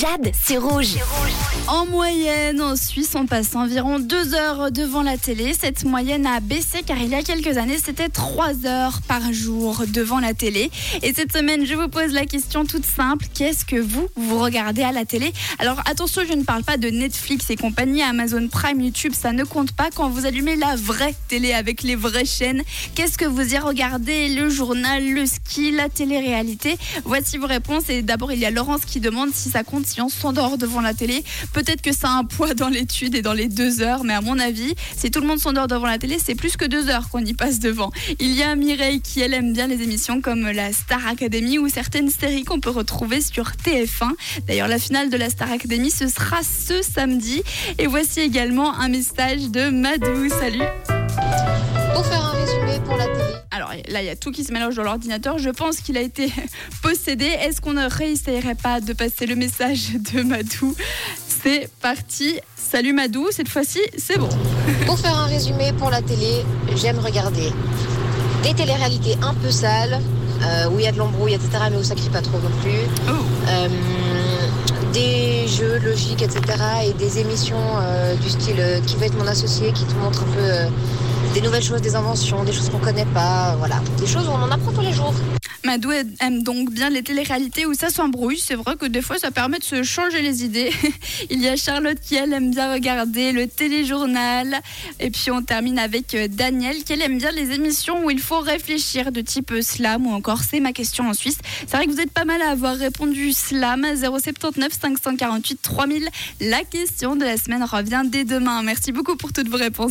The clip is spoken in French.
Jade, c'est rouge. En moyenne, en Suisse, on passe environ deux heures devant la télé. Cette moyenne a baissé car il y a quelques années, c'était trois heures par jour devant la télé. Et cette semaine, je vous pose la question toute simple. Qu'est-ce que vous, vous regardez à la télé? Alors attention, je ne parle pas de Netflix et compagnie, Amazon Prime, YouTube, ça ne compte pas quand vous allumez la vraie télé avec les vraies chaînes. Qu'est-ce que vous y regardez? Le journal, le ski, la télé-réalité? Voici vos réponses. Et d'abord, il y a Laurence qui demande si ça compte on s'endort devant la télé. Peut-être que ça a un poids dans l'étude et dans les deux heures, mais à mon avis, si tout le monde s'endort devant la télé, c'est plus que deux heures qu'on y passe devant. Il y a Mireille qui, elle, aime bien les émissions comme la Star Academy ou certaines séries qu'on peut retrouver sur TF1. D'ailleurs, la finale de la Star Academy, ce sera ce samedi. Et voici également un message de Madou. Salut là, il y a tout qui se mélange dans l'ordinateur. Je pense qu'il a été possédé. Est-ce qu'on ne réessayerait pas de passer le message de Madou? C'est parti. Salut Madou, cette fois-ci, c'est bon. Pour faire un résumé pour la télé, j'aime regarder des téléréalités un peu sales, euh, où il y a de l'embrouille, etc., mais où ça crie pas trop non plus. Oh. Euh, des jeux logiques, etc., et des émissions euh, du style Qui veut être mon associé, qui te montre un peu des nouvelles choses, des inventions, des choses qu'on connaît pas, voilà. Des choses où on en apprend tous les jours. Madou aime donc bien les téléréalités où ça s'embrouille. C'est vrai que des fois, ça permet de se changer les idées. Il y a Charlotte qui, elle, aime bien regarder le téléjournal. Et puis, on termine avec euh, Daniel qui, elle, aime bien les émissions où il faut réfléchir de type slam ou encore C'est ma question en Suisse. C'est vrai que vous êtes pas mal à avoir répondu slam. 079 548 3000. La question de la semaine revient dès demain. Merci beaucoup pour toutes vos réponses.